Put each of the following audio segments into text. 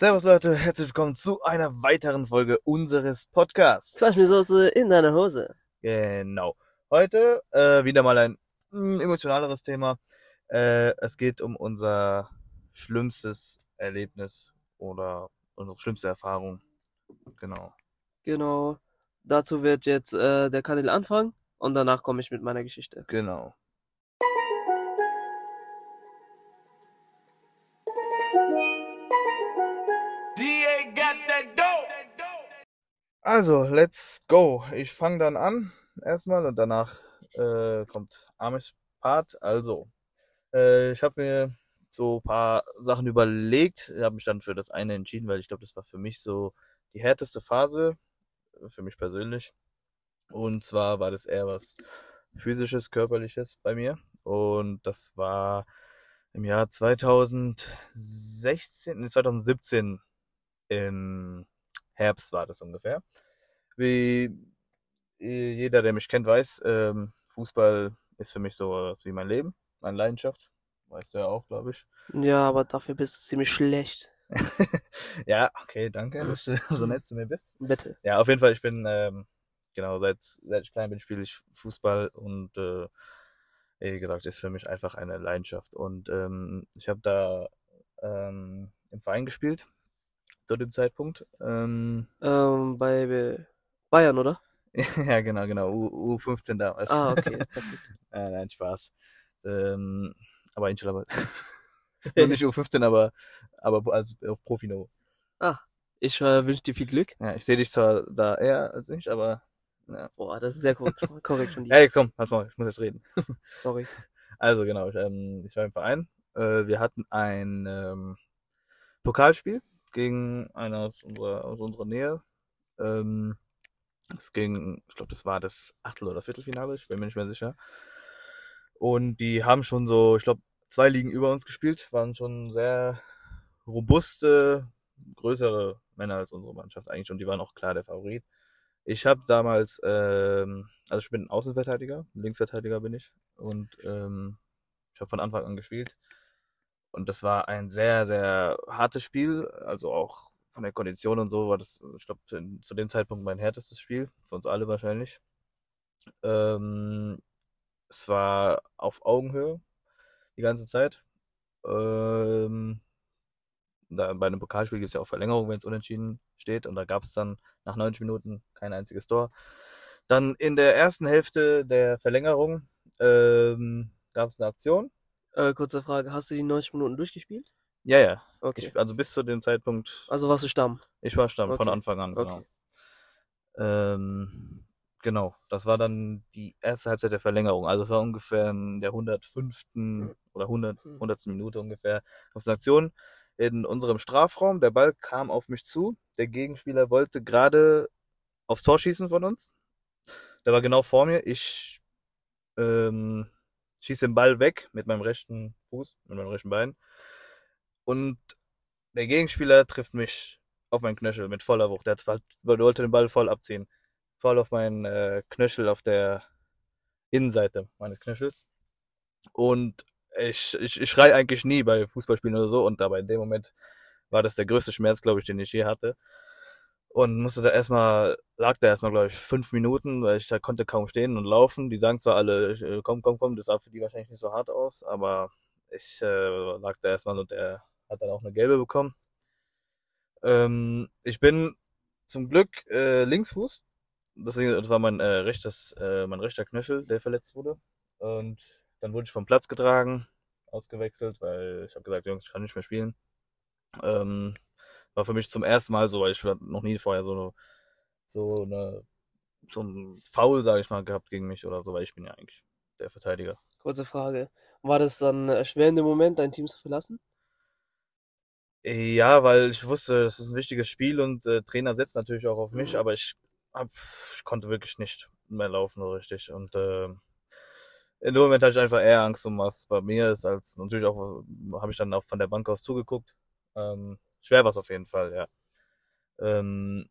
Servus Leute, herzlich willkommen zu einer weiteren Folge unseres Podcasts. Quaschnesoße in deiner Hose. Genau. Heute äh, wieder mal ein mm, emotionaleres Thema. Äh, es geht um unser schlimmstes Erlebnis oder unsere schlimmste Erfahrung. Genau. Genau. Dazu wird jetzt äh, der Kanal anfangen und danach komme ich mit meiner Geschichte. Genau. Also, let's go. Ich fange dann an erstmal und danach äh, kommt Amis Part. Also, äh, ich habe mir so ein paar Sachen überlegt, habe mich dann für das eine entschieden, weil ich glaube, das war für mich so die härteste Phase, äh, für mich persönlich. Und zwar war das eher was physisches, körperliches bei mir. Und das war im Jahr 2016, nee, 2017 im Herbst war das ungefähr. Wie jeder, der mich kennt, weiß, ähm, Fußball ist für mich so wie mein Leben, meine Leidenschaft. Weißt du ja auch, glaube ich. Ja, aber dafür bist du ziemlich schlecht. ja, okay, danke, dass du so nett zu mir bist. Bitte. Ja, auf jeden Fall, ich bin, ähm, genau, seit, seit ich klein bin, spiele ich Fußball und äh, wie gesagt, ist für mich einfach eine Leidenschaft. Und ähm, ich habe da ähm, im Verein gespielt, zu dem Zeitpunkt. Ähm, Ähm, bei Bayern, oder? ja, genau, genau, U, U15 damals. Ah, okay. äh, nein, Spaß. Ähm, aber inshallah, nicht U15, aber, aber als, auf Profiniveau. Ich äh, wünsche dir viel Glück. Ja, ich sehe dich zwar da eher als ich, aber ja. Boah, das ist sehr korrekt, korrekt von dir. Hey, komm, pass mal, ich muss jetzt reden. Sorry. Also genau, ich, ähm, ich war im Verein. Äh, wir hatten ein ähm, Pokalspiel gegen einer aus unserer, aus unserer Nähe. Ähm, es ging, ich glaube, das war das Achtel- oder Viertelfinale, ich bin mir nicht mehr sicher. Und die haben schon so, ich glaube, zwei Ligen über uns gespielt, waren schon sehr robuste, größere Männer als unsere Mannschaft eigentlich und die waren auch klar der Favorit. Ich habe damals, ähm, also ich bin Außenverteidiger, Linksverteidiger bin ich und ähm, ich habe von Anfang an gespielt. Und das war ein sehr, sehr hartes Spiel, also auch von der Kondition und so war das, ich glaube, zu dem Zeitpunkt mein härtestes Spiel, für uns alle wahrscheinlich. Ähm, es war auf Augenhöhe die ganze Zeit. Ähm, da, bei einem Pokalspiel gibt es ja auch Verlängerung, wenn es unentschieden steht. Und da gab es dann nach 90 Minuten kein einziges Tor. Dann in der ersten Hälfte der Verlängerung ähm, gab es eine Aktion. Äh, kurze Frage, hast du die 90 Minuten durchgespielt? Ja, ja. Okay. Ich, also bis zu dem Zeitpunkt, Also warst du Stamm. ich war Stamm von Okay. Anfang an, genau. Okay. Ähm, genau, das war dann die erste Halbzeit der Verlängerung. Also es war ungefähr in der 105. oder 100. Mhm. 100. Minute ungefähr. Es eine Aktion in unserem Strafraum. Der Ball kam auf mich zu. Der Gegenspieler wollte gerade aufs Tor schießen von uns. Der war genau vor mir. Ich ähm, schieße den Ball weg mit meinem rechten Fuß, mit meinem rechten Bein. Und der Gegenspieler trifft mich auf meinen Knöchel mit voller Wucht. Der hat, wollte den Ball voll abziehen. Voll auf meinen äh, Knöchel auf der Innenseite meines Knöchels. Und ich, ich, ich schrei eigentlich nie bei Fußballspielen oder so. Und dabei in dem Moment war das der größte Schmerz, glaube ich, den ich je hatte. Und musste da erstmal, lag da erstmal, glaube ich, fünf Minuten, weil ich da konnte kaum stehen und laufen. Die sagen zwar alle, äh, komm, komm, komm, das sah für die wahrscheinlich nicht so hart aus, aber ich äh, lag da erstmal und er hat dann auch eine gelbe bekommen. Ähm, ich bin zum Glück äh, Linksfuß. Deswegen, das war mein äh, rechtes, äh, mein rechter Knöchel, der verletzt wurde. Und dann wurde ich vom Platz getragen, ausgewechselt, weil ich habe gesagt, Jungs, ich kann nicht mehr spielen. Ähm, war für mich zum ersten Mal so, weil ich noch nie vorher so eine, so eine, so ein Foul, sage ich mal, gehabt gegen mich oder so, weil ich bin ja eigentlich der Verteidiger. Kurze Frage. War das dann äh, schwer in dem Moment, dein Team zu verlassen? Ja, weil ich wusste, das ist ein wichtiges Spiel und äh, Trainer setzt natürlich auch auf mich, Mhm. aber ich, hab, ich konnte wirklich nicht mehr laufen so richtig. Und äh, in dem Moment hatte ich einfach eher Angst um was bei mir ist, als natürlich auch, habe ich dann auch von der Bank aus zugeguckt. Ähm, schwer war es auf jeden Fall, ja. Ähm,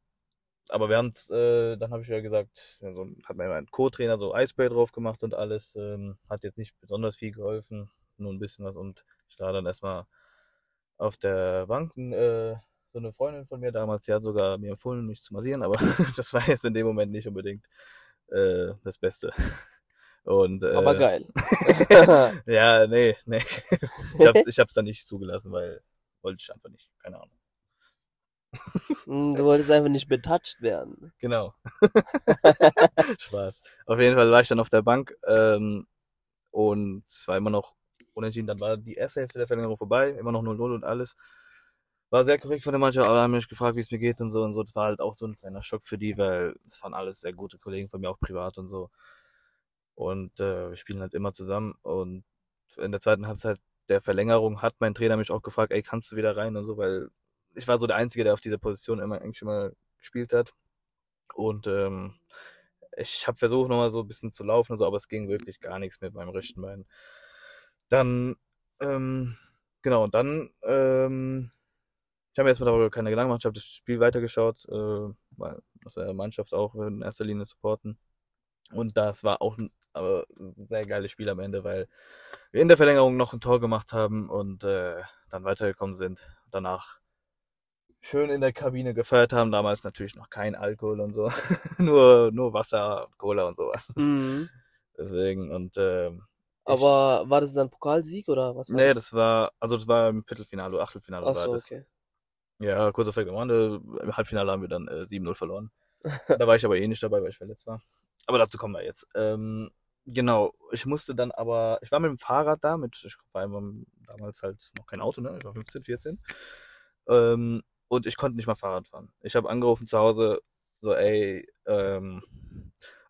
aber wir haben äh, dann habe ich ja gesagt, ja, so, hat mir mein Co-Trainer so Eisspray drauf gemacht und alles, ähm, hat jetzt nicht besonders viel geholfen, nur ein bisschen was und ich war dann erstmal auf der Bank äh, so eine Freundin von mir damals, die hat sogar mir empfohlen, mich zu massieren, aber das war jetzt in dem Moment nicht unbedingt äh, das Beste. Und, äh, Aber geil. Ja, nee, nee. Ich hab's, ich hab's dann nicht zugelassen, weil wollte ich einfach nicht. Keine Ahnung. Hm, du wolltest einfach nicht betouched werden. Genau. Spaß. Auf jeden Fall war ich dann auf der Bank ähm, und es war immer noch unentschieden. Dann war die erste Hälfte der Verlängerung vorbei, immer noch 0-0 und alles. War sehr korrekt von der Mannschaft, aber haben mich gefragt, wie es mir geht und so und so. Das war halt auch so ein kleiner Schock für die, weil es waren alles sehr gute Kollegen von mir, auch privat und so. Und äh, wir spielen halt immer zusammen. Und in der zweiten Halbzeit der Verlängerung hat mein Trainer mich auch gefragt, ey, kannst du wieder rein und so, weil ich war so der Einzige, der auf dieser Position immer eigentlich immer gespielt hat. Und ähm, ich habe versucht, nochmal so ein bisschen zu laufen und so, aber es ging wirklich gar nichts mit meinem rechten Bein. Dann, ähm, genau, dann, ähm, ich habe mir erstmal darüber keine Gedanken gemacht, ich habe das Spiel weitergeschaut, äh, weil das der Mannschaft auch in erster Linie supporten. Und das war auch ein aber sehr geiles Spiel am Ende, weil wir in der Verlängerung noch ein Tor gemacht haben und äh, dann weitergekommen sind. Danach schön in der Kabine gefeiert haben. Damals natürlich noch kein Alkohol und so. nur, nur Wasser, Cola und sowas. Mhm. Deswegen und ähm, Aber war das dann Pokalsieg oder was war nee, das? das war, also das war im Viertelfinale oder Achtelfinale Ach war so, das. okay. Ja, kurzer Effekt am Rande. Im Halbfinale haben wir dann äh, 7-0 verloren. da war ich aber eh nicht dabei, weil ich verletzt war. Aber dazu kommen wir jetzt. Ähm, genau, ich musste dann aber, ich war mit dem Fahrrad da, mit, ich war damals halt noch kein Auto, ne? Ich war 15, 14. Ähm, und ich konnte nicht mal Fahrrad fahren. Ich habe angerufen zu Hause, so, ey, ähm,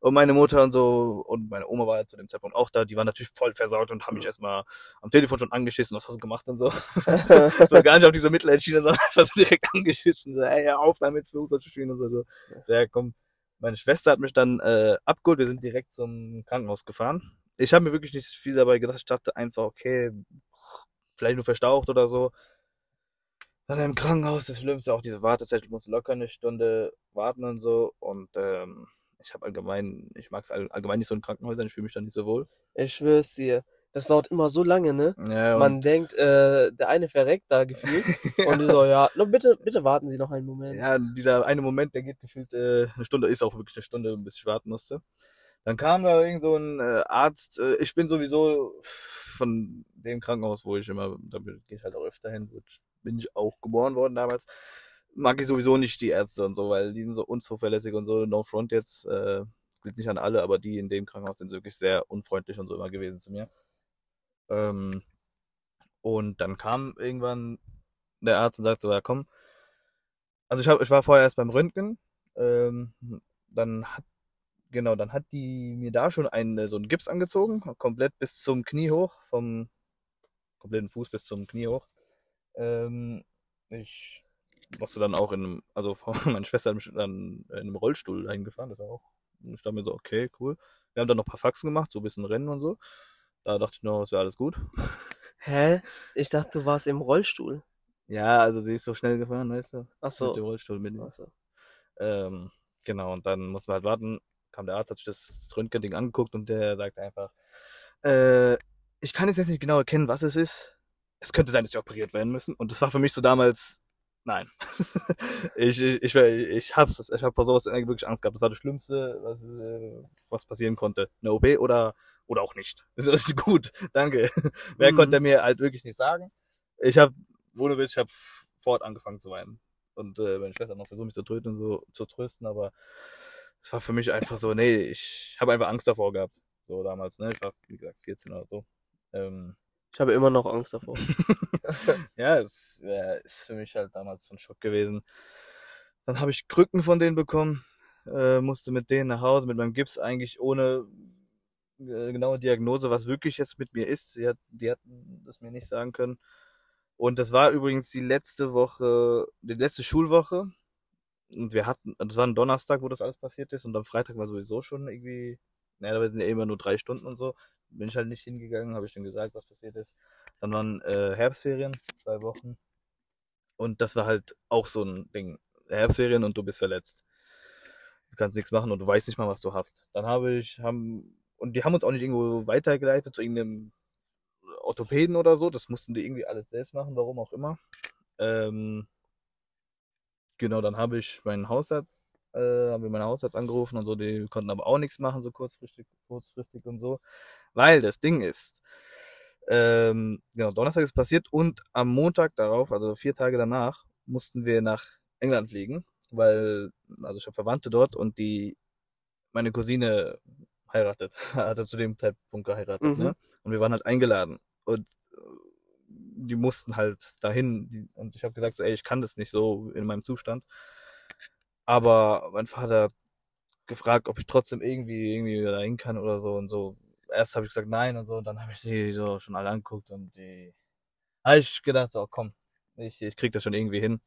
und meine Mutter und so, und meine Oma war ja zu dem Zeitpunkt auch da, die waren natürlich voll versaut und haben mich erstmal am Telefon schon angeschissen, was hast du gemacht und so. so gar nicht auf diese Mitleidsschiene, sondern einfach so direkt angeschissen, so, ey, auf damit Fußball zu spielen und so. so. so ja, komm. Meine Schwester hat mich dann äh, abgeholt, wir sind direkt zum Krankenhaus gefahren. Ich habe mir wirklich nicht viel dabei gedacht, ich dachte einfach, okay, vielleicht nur verstaucht oder so. Dann im Krankenhaus, das Schlimmste, auch diese Wartezeit, ich muss locker eine Stunde warten und so. Und ähm, ich habe allgemein, ich mag es all, allgemein nicht so in Krankenhäusern, ich fühle mich da nicht so wohl. Ich schwör's dir. Das dauert immer so lange, ne? Ja, Man denkt, äh, der eine verreckt da gefühlt. Und die so, ja, no, bitte, bitte warten Sie noch einen Moment. ja, dieser eine Moment, der geht gefühlt äh, eine Stunde, ist auch wirklich eine Stunde, bis ich warten musste. Dann kam da irgend so ein äh, Arzt, äh, ich bin sowieso von dem Krankenhaus, wo ich immer, da gehe ich halt auch öfter hin, wo ich, bin ich auch geboren worden damals, mag ich sowieso nicht die Ärzte und so, weil die sind so unzuverlässig und so, no front jetzt, äh, gilt nicht an alle, aber die in dem Krankenhaus sind wirklich sehr unfreundlich und so immer gewesen zu mir. Ähm, und dann kam irgendwann der Arzt und sagte so, ja komm, also ich, hab, ich war vorher erst beim Röntgen, ähm, dann hat, genau, dann hat die mir da schon einen, so einen Gips angezogen, komplett bis zum Knie hoch, vom kompletten Fuß bis zum Knie hoch. Ähm, ich musste dann auch in einem, also meine Schwester hat mich dann in einem Rollstuhl dahin gefahren, das war auch, ich dachte mir so, okay, cool. Wir haben dann noch ein paar Faxen gemacht, so ein bisschen Rennen und so. Da dachte ich noch, es wäre alles gut. Hä? Ich dachte, du warst im Rollstuhl. Ja, also sie ist so schnell gefahren, weißt du? Ach Mit so. dem Rollstuhl mit. Ach so. Ähm, genau, und dann mussten wir halt warten. Kam der Arzt, hat sich das Röntgen-Ding angeguckt und der sagte einfach, äh, ich kann jetzt nicht genau erkennen, was es ist. Es könnte sein, dass sie operiert werden müssen. Und das war für mich so damals, nein. ich, ich, ich, ich hab's, ich hab vor sowas wirklich Angst gehabt. Das war das Schlimmste, was, äh, was passieren konnte. Eine OP oder, oder auch nicht. Das ist gut, danke. Mehr Mhm. konnte er mir halt wirklich nicht sagen. Ich habe, ohne Witz, ich habe fort angefangen zu weinen. Und äh, meine Schwester noch versucht, mich zu trösten, so zu trösten, aber es war für mich einfach so, nee, ich habe einfach Angst davor gehabt. So damals, ne? Ich war, wie gesagt, 14 oder so. Ähm, Ich habe immer noch Angst davor. ja, es äh, ist für mich halt damals so ein Schock gewesen. Dann habe ich Krücken von denen bekommen, äh, musste mit denen nach Hause, mit meinem Gips eigentlich ohne äh, genaue Diagnose, was wirklich jetzt mit mir ist. Sie hat, die hatten das mir nicht sagen können. Und das war übrigens die letzte Woche, die letzte Schulwoche. Und wir hatten, das war ein Donnerstag, wo das alles passiert ist. Und am Freitag war sowieso schon irgendwie, da sind ja immer nur drei Stunden und so. Bin ich halt nicht hingegangen, habe ich schon gesagt, was passiert ist. Dann waren äh, Herbstferien, zwei Wochen. Und das war halt auch so ein Ding. Herbstferien und du bist verletzt. Du kannst nichts machen und du weißt nicht mal, was du hast. Dann habe ich, haben, und die haben uns auch nicht irgendwo weitergeleitet zu irgendeinem Orthopäden oder so. Das mussten die irgendwie alles selbst machen, warum auch immer. Ähm, genau, dann habe ich meinen Hausarzt, äh, habe ich meinen Hausarzt angerufen und so, die konnten aber auch nichts machen, so kurzfristig, kurzfristig und so. Weil das Ding ist, ähm, genau, Donnerstag ist passiert und am Montag darauf, also vier Tage danach, mussten wir nach England fliegen, weil, also ich habe Verwandte dort und die, meine Cousine heiratet, hatte zu dem Zeitpunkt geheiratet, Mhm. ne? Und wir waren halt eingeladen und äh, die mussten halt dahin und ich habe gesagt, so, ey, ich kann das nicht so in meinem Zustand. Aber mein Vater hat gefragt, ob ich trotzdem irgendwie irgendwie dahin kann oder so und so. Erst habe ich gesagt nein und so, und dann habe ich die so schon alle angeguckt und die habe ich gedacht, so komm, ich, ich krieg das schon irgendwie hin.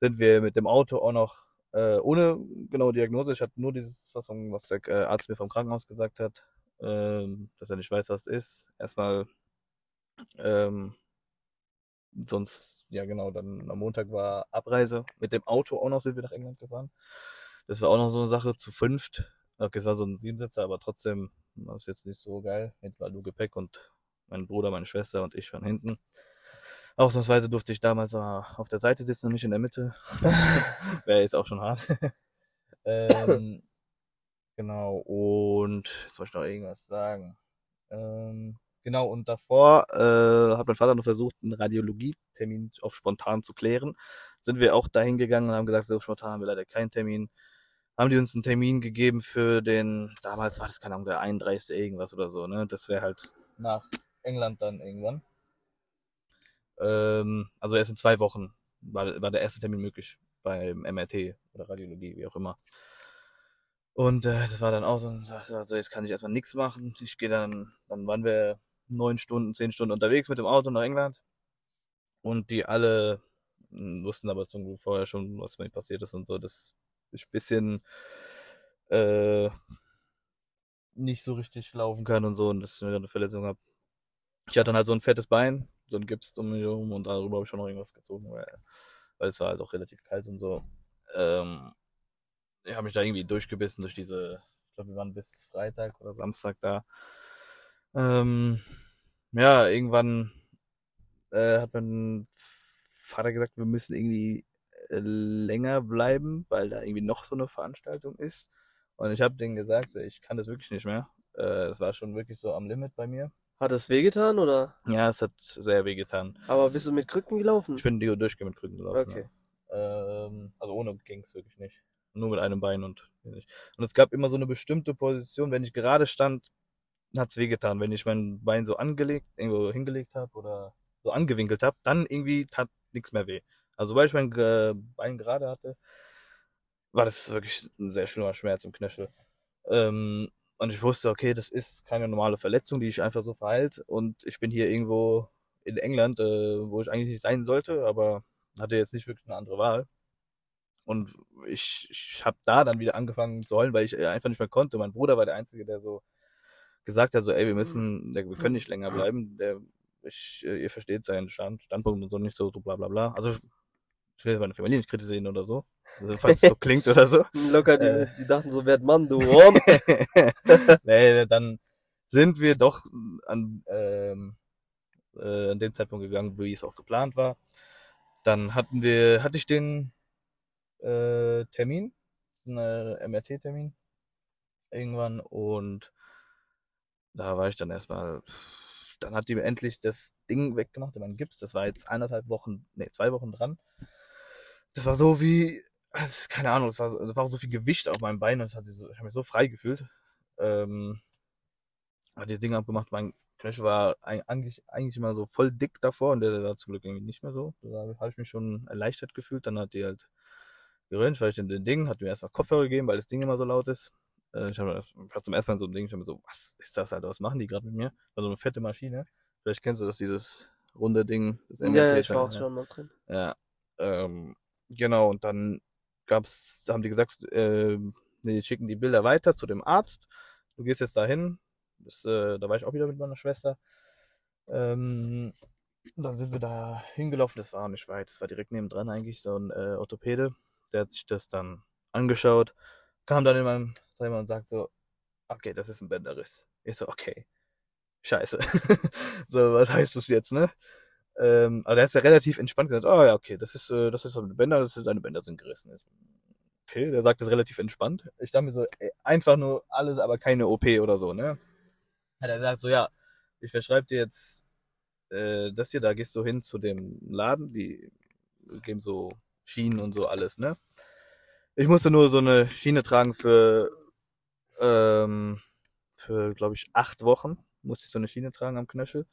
Sind wir mit dem Auto auch noch äh, ohne genaue Diagnose. Ich hatte nur dieses, was, was der äh, Arzt mir vom Krankenhaus gesagt hat, ähm, dass er nicht weiß, was es ist. Erstmal, ähm, sonst, ja genau, dann am Montag war Abreise. Mit dem Auto auch noch sind wir nach England gefahren. Das war auch noch so eine Sache zu fünft. Okay, es war so ein Siebensitzer, aber trotzdem war es jetzt nicht so geil. Mit war nur Gepäck und mein Bruder, meine Schwester und ich von hinten. Ausnahmsweise durfte ich damals mal auf der Seite sitzen und nicht in der Mitte. Wäre jetzt auch schon hart. ähm, genau, und jetzt wollte ich noch irgendwas sagen. Ähm, genau, und davor äh, hat mein Vater noch versucht, einen Radiologietermin auf spontan zu klären. Sind wir auch dahin gegangen und haben gesagt, so spontan haben wir leider keinen Termin. Haben die uns einen Termin gegeben für den, damals war das, keine Ahnung, der 31. irgendwas oder so, ne? Das wäre halt nach England dann irgendwann. Ähm, also erst in zwei Wochen war, war der erste Termin möglich beim MRT oder Radiologie, wie auch immer. Und äh, das war dann auch so also jetzt kann ich erstmal nichts machen. Ich gehe dann, dann waren wir neun Stunden, zehn Stunden unterwegs mit dem Auto nach England. Und die alle mh, wussten aber zum Glück vorher schon, was mir passiert ist und so, ich ein bisschen äh, nicht so richtig laufen kann und so und dass ich eine Verletzung habe. Ich hatte dann halt so ein fettes Bein, so ein Gips um mich herum und darüber habe ich schon noch irgendwas gezogen, weil, weil es war halt auch relativ kalt und so. Ähm, ich habe mich da irgendwie durchgebissen durch diese, ich glaube, wir waren bis Freitag oder Samstag da. Ähm, ja, irgendwann äh, hat mein Vater gesagt, wir müssen irgendwie äh, länger bleiben, weil da irgendwie noch so eine Veranstaltung ist. Und ich habe denen gesagt, ich kann das wirklich nicht mehr. Äh, Es war schon wirklich so am Limit bei mir. Hat es wehgetan oder? Ja, es hat sehr weh getan. Aber bist du mit Krücken gelaufen? Ich bin durchgehend mit Krücken gelaufen. Okay. Ja. Ähm, also ohne ging's wirklich nicht. Nur mit einem Bein und nicht. Und es gab immer so eine bestimmte Position, wenn ich gerade stand, hat's wehgetan. Wenn ich mein Bein so angelegt, irgendwo hingelegt habe oder so angewinkelt habe, dann irgendwie tat nichts mehr weh. Also sobald ich mein Bein gerade hatte, war das wirklich ein sehr schlimmer Schmerz im Knöchel. Ähm, und ich wusste, okay, das ist keine normale Verletzung, die ich einfach so verheilt. Und ich bin hier irgendwo in England, äh, wo ich eigentlich nicht sein sollte, aber hatte jetzt nicht wirklich eine andere Wahl. Und ich, ich habe da dann wieder angefangen zu heulen, weil ich äh, einfach nicht mehr konnte. Mein Bruder war der Einzige, der so gesagt hat, so, ey, wir müssen, der, wir können nicht länger bleiben. Der, ich, äh, ihr versteht seinen Stand, Standpunkt und so nicht so, so bla bla bla. Also ich will jetzt meine Familie nicht kritisieren oder so, also, falls es so klingt oder so. Locker, die, Äh. die dachten so, werd Mann, du Rom. nee, dann sind wir doch an, ähm, äh, an dem Zeitpunkt gegangen, wie es auch geplant war. Dann hatten wir, hatte ich den äh, Termin, einen MRT-Termin irgendwann und da war ich dann erstmal, dann hat die mir endlich das Ding weggemacht, mein Gips, das war jetzt eineinhalb Wochen, nee, zwei Wochen dran. Das war so wie, das, keine Ahnung, es war, so- es war so viel Gewicht auf meinem Bein und hat so, ich habe mich so frei gefühlt. Ähm, hat die Dinge abgemacht, mein Knöchel war eig- eigentlich, eigentlich immer so voll dick davor und der war zum Glück irgendwie nicht mehr so. Da habe ich mich schon erleichtert gefühlt. Dann hat die halt geröntgt, weil ich in den Ding, hat mir erstmal Kopfhörer gegeben, weil das Ding immer so laut ist. Äh, ich habe war zum ersten Mal in so einem Ding, ich habe mir so, was ist das halt, was machen die gerade mit mir? War so eine fette Maschine. Vielleicht kennst du das, dieses runde Ding, das ja, ja, ich war auch ja. schon mal drin. Ja, ähm, genau, und dann gab's, haben die gesagt, äh, die schicken die Bilder weiter zu dem Arzt. Du gehst jetzt dahin. Das, äh, da war ich auch wieder mit meiner Schwester. Ähm, dann sind wir da hingelaufen. Das war auch nicht weit. Das war direkt nebendran eigentlich so ein äh, Orthopäde. Der hat sich das dann angeschaut, kam dann in meinem Zimmer und sagt so, okay, das ist ein Bänderriss. Ich so, okay, scheiße. so, was heißt das jetzt, ne? Ähm, aber der ist ja relativ entspannt gesagt, oh ja, okay, das ist, äh, das ist so eine Bänder, das ist, seine Bänder sind gerissen. Okay, der sagt das relativ entspannt. Ich dachte mir so, ey, einfach nur alles, aber keine OP oder so, ne? Hat er gesagt so, ja, ich verschreibe dir jetzt äh, das hier, da gehst du hin zu dem Laden, die geben so Schienen und so alles, ne? Ich musste nur so eine Schiene tragen für, ähm, für, glaube ich, acht Wochen. Musste ich so eine Schiene tragen am Knöchel.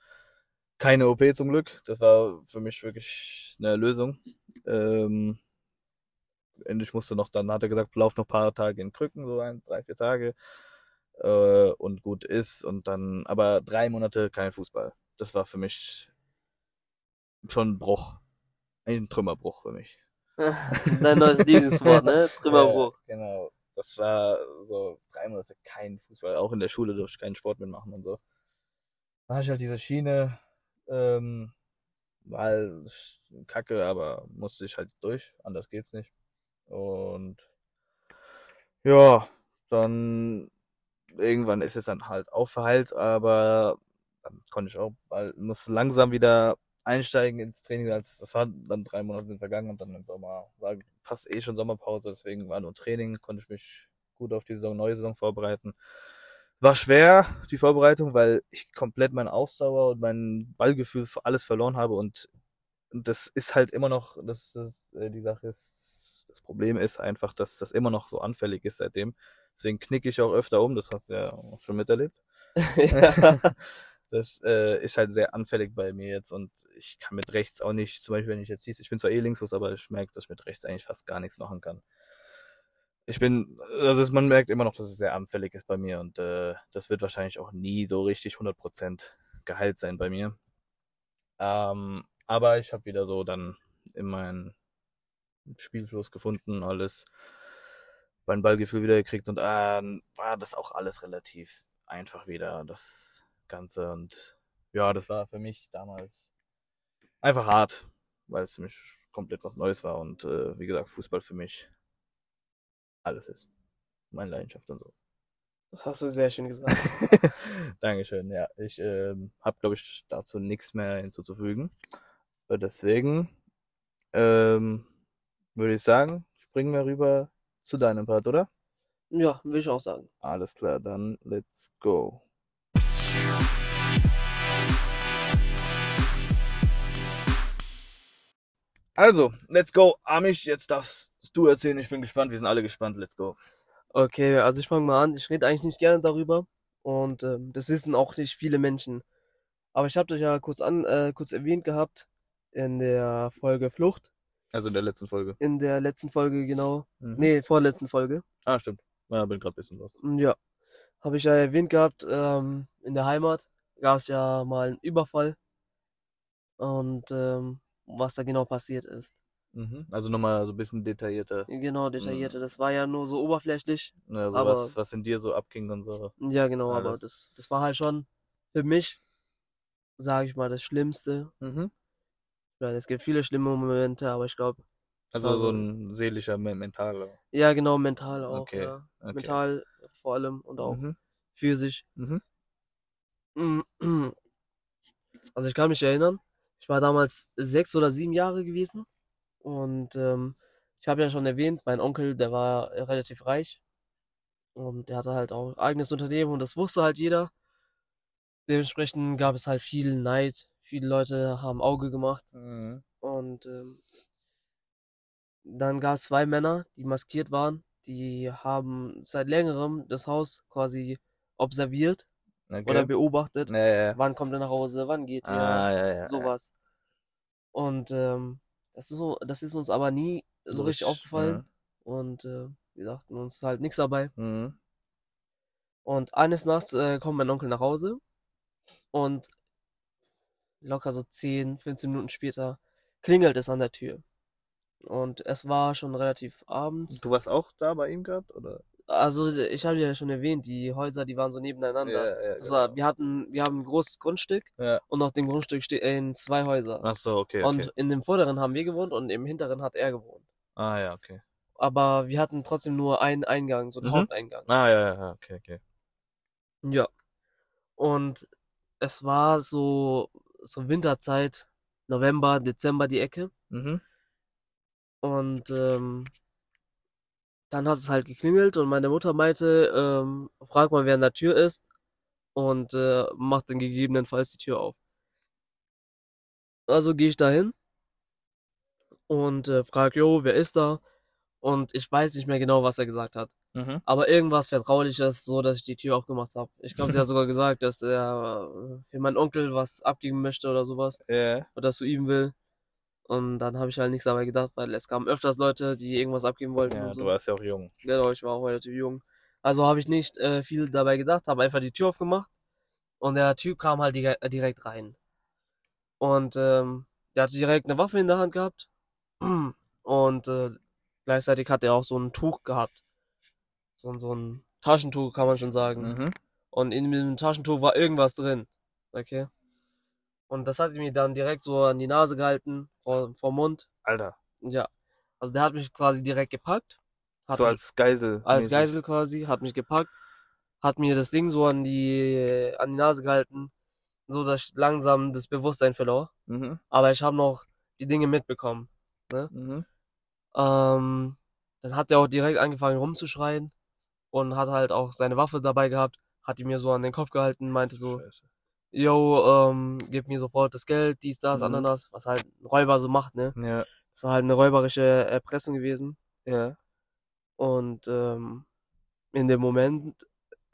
Keine OP zum Glück. Das war für mich wirklich eine Lösung. Ähm, endlich musste noch, dann hat er gesagt, lauf noch ein paar Tage in Krücken, so ein, drei, vier Tage. Äh, und gut ist. Und dann, aber drei Monate kein Fußball. Das war für mich schon ein Bruch. Ein Trümmerbruch für mich. Dein neues Lieblingswort, ne? Trümmerbruch. Ja, genau. Das war so drei Monate kein Fußball. Auch in der Schule durfte ich keinen Sport mitmachen und so. Dann hatte ich halt diese Schiene, ähm, halt kacke, aber musste ich halt durch. Anders geht's nicht. Und ja, dann irgendwann ist es dann halt auch verheilt, aber dann konnte ich auch, weil muss langsam wieder einsteigen ins Training. Als das war dann drei Monate sind vergangen und dann im Sommer war fast eh schon Sommerpause, deswegen war nur Training, konnte ich mich gut auf die Saison, neue Saison vorbereiten. War schwer, die Vorbereitung, weil ich komplett meine Ausdauer und mein Ballgefühl für alles verloren habe und das ist halt immer noch, das, das äh, die Sache ist, das Problem ist einfach, dass das immer noch so anfällig ist seitdem. Deswegen knicke ich auch öfter um, das hast du ja schon miterlebt. ja. Das äh, ist halt sehr anfällig bei mir jetzt und ich kann mit rechts auch nicht, zum Beispiel wenn ich jetzt schieße, ich bin zwar eh linksfuß, aber ich merke, dass ich mit rechts eigentlich fast gar nichts machen kann. Ich bin, also ist, man merkt immer noch, dass es sehr anfällig ist bei mir und äh, das wird wahrscheinlich auch nie so richtig 100% geheilt sein bei mir. Ähm, aber ich habe wieder so dann in meinen Spielfluss gefunden, alles, mein Ballgefühl wieder gekriegt und äh, war das auch alles relativ einfach wieder, das Ganze. Und ja, das war für mich damals einfach hart, weil es für mich komplett was Neues war und äh, wie gesagt, Fußball für mich alles ist. Meine Leidenschaft und so. Das hast du sehr schön gesagt. Dankeschön, ja. Ich ähm, habe, glaube ich, dazu nichts mehr hinzuzufügen. Äh, Deswegen ähm, würde ich sagen, springen wir rüber zu deinem Part, oder? Ja, will ich auch sagen. Alles klar, dann let's go. Also, let's go. Amish, jetzt darfst du erzählen. Ich bin gespannt. Wir sind alle gespannt. Let's go. Okay, also ich fange mal an. Ich rede eigentlich nicht gerne darüber und ähm, das wissen auch nicht viele Menschen. Aber ich habe das ja kurz an, äh, kurz erwähnt gehabt in der Folge Flucht. Also in der letzten Folge. In der letzten Folge, genau. Mhm. Nee, vorletzten Folge. Ah, stimmt. Ja, bin gerade ein bisschen los. Ja, habe ich ja erwähnt gehabt, ähm, in der Heimat gab es ja mal einen Überfall und ähm, was da genau passiert ist. Mhm. Also nochmal so ein bisschen detaillierter. Genau, detaillierte. Das war ja nur so oberflächlich. Ne, also Aber- was, was in dir so abging und so. Ja, genau, aber Alles. das, das war halt schon für mich, sage ich mal, das Schlimmste. Mhm. Weil es gibt viele schlimme Momente, aber ich glaube, Also so ein seelischer, me- mentaler. ja, genau, mental auch, Okay, ja. Okay. Mental vor allem und auch Mhm. physisch. Mhm. Also ich kann mich erinnern, ich war damals sechs oder sieben Jahre gewesen und ähm, ich habe ja schon erwähnt, mein Onkel, der war relativ reich und der hatte halt auch eigenes Unternehmen und das wusste halt jeder. Dementsprechend gab es halt viel Neid, viele Leute haben Auge gemacht Mhm. und ähm, dann gab es zwei Männer, die maskiert waren, die haben seit längerem das Haus quasi observiert Okay. oder beobachtet. ja, ja. Wann kommt er nach Hause? Wann geht er? Ah. Sowas. Und ähm, das ist so, das ist uns aber nie so richtig aufgefallen. Und äh, wir dachten uns halt nichts dabei. Mhm. Und eines Nachts äh, kommt mein Onkel nach Hause und locker so 10, 15 Minuten später klingelt es an der Tür. Und es war schon relativ abends. Du warst auch da bei ihm gerade? Oder? Also ich habe ja schon erwähnt, die Häuser, die waren so nebeneinander. ja, Das war, wir hatten, wir haben ein großes Grundstück Ja. und auf dem Grundstück stehen zwei Häuser. Ach so, okay, okay. Und in dem vorderen haben wir gewohnt und im hinteren hat er gewohnt. ah, ja, okay. Aber wir hatten trotzdem nur einen Eingang, so einen Mhm. Haupteingang. Ah, ja, ja, ja, okay, okay. Ja. Und es war so, so Winterzeit, November, Dezember die Ecke. Mhm. Und ähm, dann hat es halt geklingelt und meine Mutter meinte, ähm, frag mal, wer an der Tür ist und äh, macht dann gegebenenfalls die Tür auf. Also gehe ich dahin und äh, frag, jo, wer ist da? Und ich weiß nicht mehr genau, was er gesagt hat. Mhm. Aber irgendwas Vertrauliches, so dass ich die Tür aufgemacht habe. Ich glaube, sie hat sogar gesagt, dass er äh, für meinen Onkel was abgeben möchte oder sowas. Ja. Oder zu ihm will. Und dann habe ich halt nichts dabei gedacht, weil es kamen öfters Leute, die irgendwas abgeben wollten Ja, und so. du warst ja auch jung. Genau, ich war auch relativ jung. Also habe ich nicht äh, viel dabei gedacht, habe einfach die Tür aufgemacht und der Typ kam halt äh, direkt rein. Und ähm, der hatte direkt eine Waffe in der Hand gehabt und äh, gleichzeitig hat er auch so ein Tuch gehabt. So, ein- so ein Taschentuch kann man schon sagen. Mhm. Und in dem Taschentuch war irgendwas drin. Okay. Und das hat mir dann direkt so an die Nase gehalten, vor, vor Mund. Alter. Ja. Also der hat mich quasi direkt gepackt. So mich, als Geisel. als. Geisel quasi, hat mich gepackt, hat mir das Ding so an die, an die Nase gehalten, so dass ich langsam das Bewusstsein verlor. Mhm. Aber ich habe noch die Dinge mitbekommen. Mhm. Ähm, dann hat er auch direkt angefangen rumzuschreien und hat halt auch seine Waffe dabei gehabt, hat die mir so an den Kopf gehalten, meinte so, Scheiße. Yo, ähm, gib mir sofort das Geld, dies, das, Mhm. Ananas, was halt ein Räuber so macht, ne? Ja. Das war halt eine räuberische Erpressung gewesen. Ja. Und ähm, in dem Moment,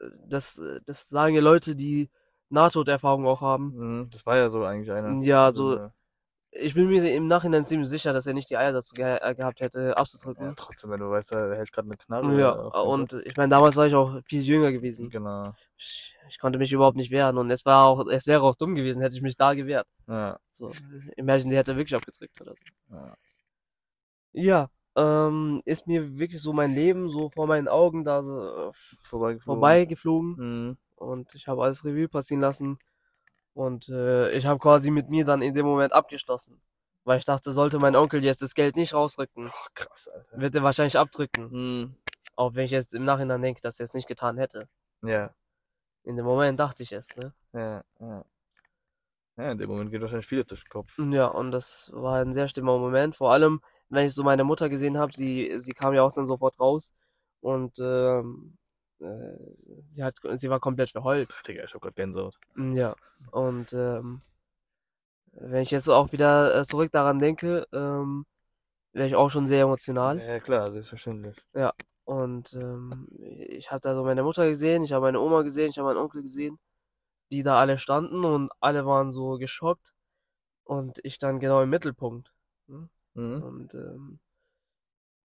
äh, das, das sagen ja Leute, die Nahtoderfahrung auch haben. Mhm. Das war ja so eigentlich einer. Ja, Also, so- äh, Ich bin mir im Nachhinein ziemlich sicher, dass er nicht die Eier dazu ge äh, gehabt hätte, Ja, abzudrücken. trotzdem, wenn du weißt, er hält gerade eine Knarre. Ja, und ich meine, damals war ich auch viel jünger gewesen. Genau. Ich, ich konnte mich überhaupt nicht wehren und es war auch, es wäre auch dumm gewesen, hätte ich mich da gewehrt. Ja. So, imagine, die hätte wirklich abgedrückt oder so. ja. Ja, ähm, ist mir wirklich so mein Leben so vor meinen Augen da so äh, Vorbeigeflogen. vorbeigeflogen. Mhm. und ich habe alles Revue passieren lassen und äh, ich habe quasi mit mir dann in dem Moment abgeschlossen, weil ich dachte, sollte mein Onkel jetzt das Geld nicht rausrücken, Oh, krass, Alter. wird er wahrscheinlich abdrücken, Mhm. auch wenn ich jetzt im Nachhinein denke, dass er es nicht getan hätte. Ja. In dem Moment dachte ich es, ne? Ja. Ja. Ja, in dem Moment geht wahrscheinlich vieles durch den Kopf. Ja, und das war ein sehr schlimmer Moment, vor allem, wenn ich so meine Mutter gesehen habe, sie sie kam ja auch dann sofort raus und ähm, äh, sie hat sie war komplett verheult. Digga, ich hab grad Gänsehaut. Ja, und ähm, wenn ich jetzt auch wieder äh, zurück daran denke, ähm, wäre ich auch schon sehr emotional. Ja, klar, selbstverständlich. Und ähm, ich habe da so meine Mutter gesehen, ich habe meine Oma gesehen, ich habe meinen Onkel gesehen, die da alle standen und alle waren so geschockt und ich dann genau im Mittelpunkt. Mhm. Und ähm,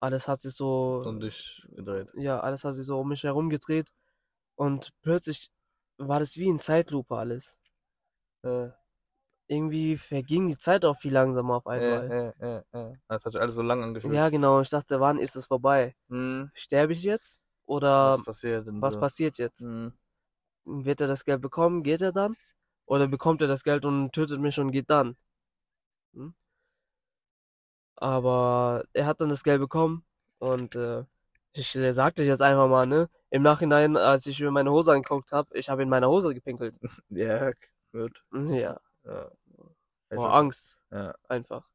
alles hat sich so, Und dich gedreht. ja, alles hat sich so um mich herum gedreht und plötzlich war das wie in Zeitlupe alles. Äh, Irgendwie verging die Zeit auch viel langsamer auf einmal. äh, äh, äh, äh. Das hat sich alles so lang angefühlt. Ja, genau. Ich dachte, wann ist es vorbei? Mhm. Sterbe ich jetzt? Oder Was passiert was so? passiert jetzt? Mhm. Wird er das Geld bekommen? Geht er dann? Oder bekommt er das Geld und tötet mich und geht dann? Hm? Aber er hat dann das Geld bekommen und äh, ich sagte jetzt einfach mal, ne? Im Nachhinein, als ich mir meine Hose angeguckt habe, ich habe in meine Hose gepinkelt. Ja, gut. Ja, Ja. vor Angst Ja. einfach.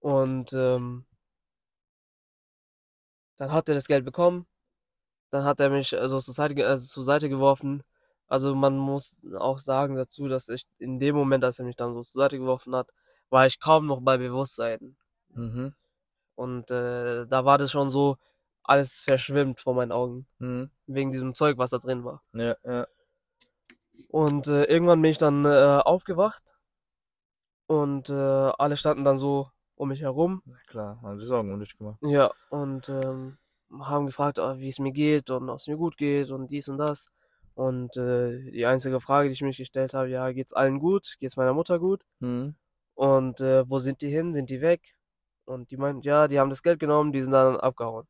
Und ähm, dann hat er das Geld bekommen. Dann hat er mich also zur Seite, also zur Seite geworfen. Also man muss auch sagen dazu, dass ich in dem Moment, als er mich dann so zur Seite geworfen hat, war ich kaum noch bei Bewusstsein. Mhm. Und äh, da war das schon so, alles verschwimmt vor meinen Augen. Mhm. Wegen diesem Zeug, was da drin war. Ja, ja. Und äh, irgendwann bin ich dann äh, aufgewacht. Und äh, alle standen dann so um mich herum. Na klar, haben sich Sorgen um dich gemacht. Ja, und ähm, haben gefragt, ah, wie es mir geht und ob es mir gut geht und dies und das. Und äh, die einzige Frage, die ich mich gestellt habe, ja, geht's allen gut? Geht's meiner Mutter gut? Mhm. Und äh, wo sind die hin? Sind die weg? Und die meinten, ja, die haben das Geld genommen, die sind dann abgehauen.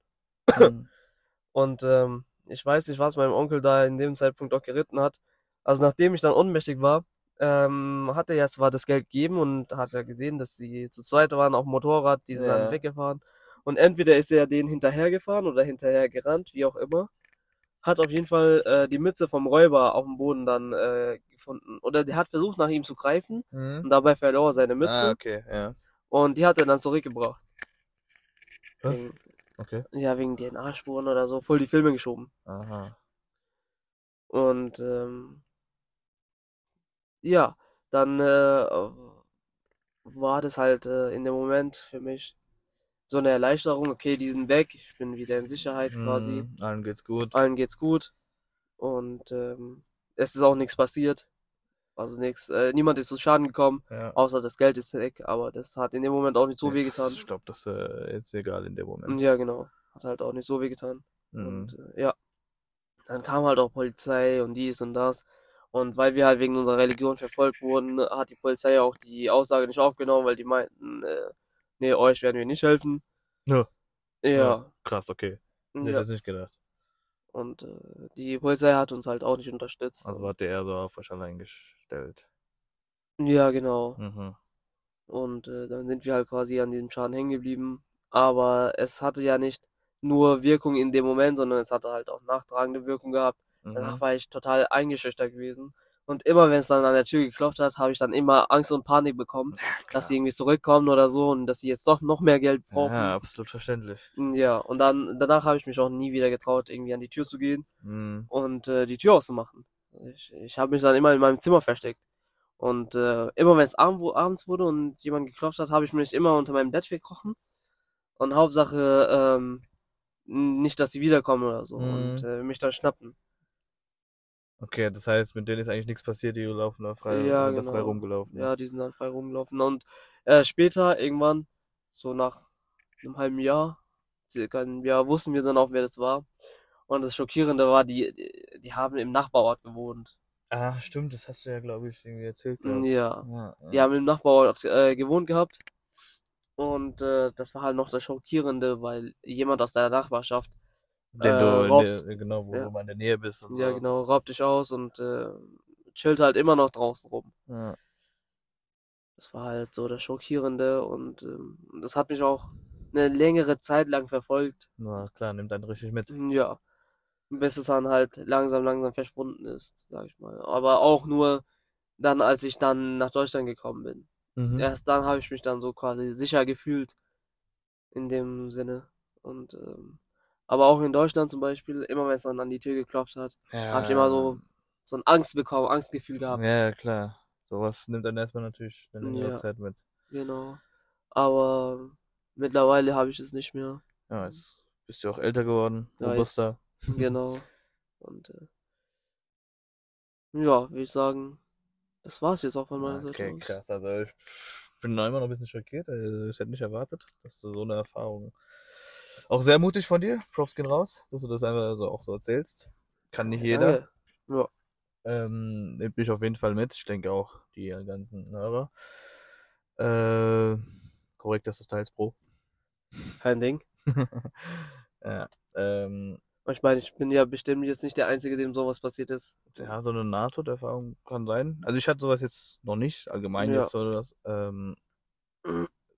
Mhm. Und ähm, ich weiß nicht, was meinem Onkel da in dem Zeitpunkt auch geritten hat. Also nachdem ich dann ohnmächtig war, ähm, hat er ja zwar das Geld gegeben und hat ja gesehen, dass die zu zweit waren auf dem Motorrad, die sind Ja. dann weggefahren. Und entweder ist er denen hinterhergefahren oder hinterher gerannt, wie auch immer. Hat auf jeden Fall äh, die Mütze vom Räuber auf dem Boden dann äh, gefunden. Oder der hat versucht, nach ihm zu greifen Mhm. und dabei verlor er seine Mütze Ah, okay, ja. und die hat er dann zurückgebracht. Wegen, Okay. ja, wegen DNA-Spuren oder so, voll die Filme geschoben. Aha. Und ähm, ja, dann äh, war das halt äh, in dem Moment für mich so eine Erleichterung. Okay, die sind weg, ich bin wieder in Sicherheit quasi. Mhm. Allen geht's gut. Allen geht's gut und ähm, es ist auch nichts passiert. Also nichts, äh, niemand ist zu Schaden gekommen, Ja. außer das Geld ist weg, aber das hat in dem Moment auch nicht so Ja, weh getan. Ich glaube, das wäre jetzt egal in dem Moment. Ja, genau. Hat halt auch nicht so weh getan. Mhm. Und äh, ja, dann kam halt auch Polizei und dies und das. Und weil wir halt wegen unserer Religion verfolgt wurden, hat die Polizei auch die Aussage nicht aufgenommen, weil die meinten, äh, nee, euch werden wir nicht helfen. Ja. Ja, Krass, okay. Nee, ja. das nicht gedacht. Und äh, die Polizei hat uns halt auch nicht unterstützt. Also hat der eher so auf euch allein gestellt. Ja, genau. Mhm. Und äh, dann sind wir halt quasi an diesem Schaden hängen geblieben. Aber es hatte ja nicht nur Wirkung in dem Moment, sondern es hatte halt auch nachtragende Wirkung gehabt. Danach Mhm. war ich total eingeschüchtert gewesen. Und immer wenn es dann an der Tür geklopft hat, habe ich dann immer Angst und Panik bekommen, Ja, dass sie irgendwie zurückkommen oder so und dass sie jetzt doch noch mehr Geld brauchen. Ja, absolut verständlich. Ja, und dann danach habe ich mich auch nie wieder getraut, irgendwie an die Tür zu gehen Mhm. und äh, die Tür auszumachen. Ich, ich habe mich dann immer in meinem Zimmer versteckt. Und äh, immer wenn es wo- abends wurde und jemand geklopft hat, habe ich mich immer unter meinem Bett verkrochen. Und Hauptsache, ähm, nicht, dass sie wiederkommen oder so Mhm. und äh, mich dann schnappen. Okay, das heißt, mit denen ist eigentlich nichts passiert, die laufen da frei, Ja, sind da frei genau. rumgelaufen. Ja, die sind dann frei rumgelaufen. Und äh, später, irgendwann, so nach einem halben Jahr, circa einem Jahr, wussten wir dann auch, wer das war. Und das Schockierende war, die, die, die haben im Nachbarort gewohnt. Ah, stimmt, das hast du ja, glaube ich, irgendwie erzählt. Ja. gehabt. Ja, Die ja. haben im Nachbarort äh, gewohnt gehabt. Und äh, das war halt noch das Schockierende, weil jemand aus deiner Nachbarschaft, Den äh, du, raubt- der, genau, wo ja. du mal in der Nähe bist und ja so. genau, raubt dich aus und äh, chillt halt immer noch draußen rum. Ja. Das war halt so das Schockierende und ähm, das hat mich auch eine längere Zeit lang verfolgt. Na klar, nimmt einen richtig mit. Ja, bis es dann halt langsam, langsam verschwunden ist, sag ich mal. Aber auch nur dann, als ich dann nach Deutschland gekommen bin. Mhm. Erst dann habe ich mich dann so quasi sicher gefühlt in dem Sinne. Und ähm, aber auch in Deutschland zum Beispiel, immer wenn es dann an die Tür geklopft hat, habe ich immer so so ein Angst bekommen, Angstgefühl gehabt. Ja, klar. Sowas nimmt dann erstmal natürlich eine längere Ja. Zeit mit. Genau. Aber mittlerweile habe ich es nicht mehr. Ja, jetzt bist du auch älter geworden, Ja, robuster. Genau. Und äh, ja, würde ich sagen, das war's jetzt auch von meiner Seite Okay, krass. Also ich bin immer noch ein bisschen schockiert. Also Ich hätte nicht erwartet, dass du so eine Erfahrung. Auch sehr mutig von dir. Props gehen raus, dass du das einfach so auch so erzählst. Kann nicht jeder. Danke. Ähm, nimmt mich auf jeden Fall mit. Ich denke auch die ganzen Hörer. Äh, korrekt, dass du es teilst, Bro. Kein Ding. ja, ähm, Ich meine, ich bin ja bestimmt jetzt nicht der Einzige, dem sowas passiert ist. ja, so eine NATO-Erfahrung kann sein. Also ich hatte sowas jetzt noch nicht, allgemein Ja. jetzt oder das. Ähm,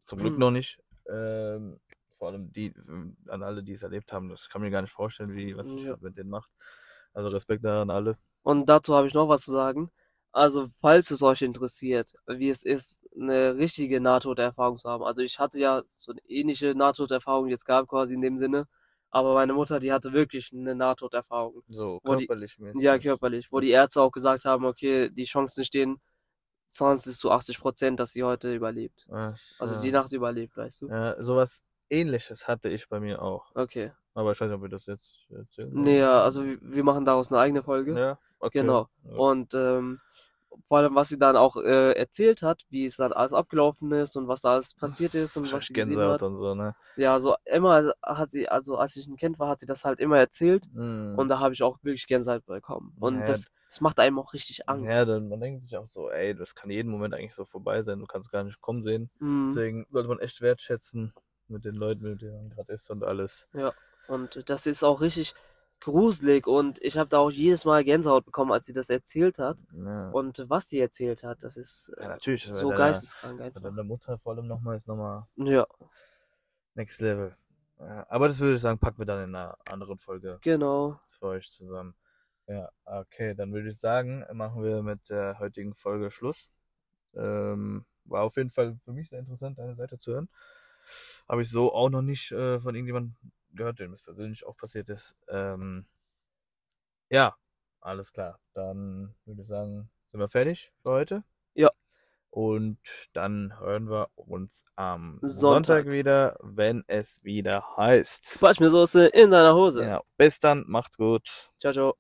zum Glück noch nicht. Ähm, vor allem die, an alle, die es erlebt haben, das kann mir gar nicht vorstellen, wie, was Ja. mit denen macht. Also Respekt daran alle. Und dazu habe ich noch was zu sagen. Also, falls es euch interessiert, wie es ist, eine richtige Nahtoderfahrung zu haben. Also, ich hatte ja so eine ähnliche Nahtoderfahrung jetzt gehabt, quasi in dem Sinne. Aber meine Mutter, die hatte wirklich eine Nahtoderfahrung. So, die- körperlich mit. Ja, körperlich. Wo die Ärzte auch gesagt haben, okay, die Chancen stehen 20 zu 80 Prozent, dass sie heute überlebt. Ach, Also ja. die Nacht überlebt, weißt du? Ja, sowas ähnliches hatte ich bei mir auch. Okay. Aber ich weiß nicht, ob wir das jetzt erzählen. Nee, ja, also wir machen daraus eine eigene Folge. Ja, okay. Genau. Und ähm, vor allem, was sie dann auch äh, erzählt hat, wie es dann alles abgelaufen ist und was da alles passiert ist und was sie gesehen hat. und so, ne? Ja, so immer hat sie, also als ich ein Kind war, hat sie das halt immer erzählt Mhm. und da habe ich auch wirklich Gänsehaut bekommen. Und Ja, das, das macht einem auch richtig Angst. Ja, dann, man denkt sich auch so, ey, das kann jeden Moment eigentlich so vorbei sein, du kannst gar nicht kommen sehen. Mhm. Deswegen sollte man echt wertschätzen mit den Leuten, mit denen man gerade ist und alles. Und das ist auch richtig gruselig und ich habe da auch jedes Mal Gänsehaut bekommen, als sie das erzählt hat. Ja, Und was sie erzählt hat, das ist ja äh, natürlich. so bei deiner- geisteskrank Bei einfach. deiner Mutter vor allem nochmal ist nochmal Ja, Next Level. Ja, aber das würde ich sagen, packen wir dann in einer anderen Folge Genau. für euch zusammen. Ja, okay, dann würde ich sagen, machen wir mit der heutigen Folge Schluss. Ähm, war auf jeden Fall für mich sehr interessant, deine Seite zu hören. Habe ich so auch noch nicht äh, von irgendjemandem gehört, dem es persönlich auch passiert ist. Ähm, ja, alles klar. Dann würde ich sagen, sind wir fertig für heute. Ja. Und dann hören wir uns am Sonntag. Sonntag wieder, wenn es wieder heißt. Quatschmeersoße in deiner Hose. Ja, bis dann, macht's gut. Ciao, ciao.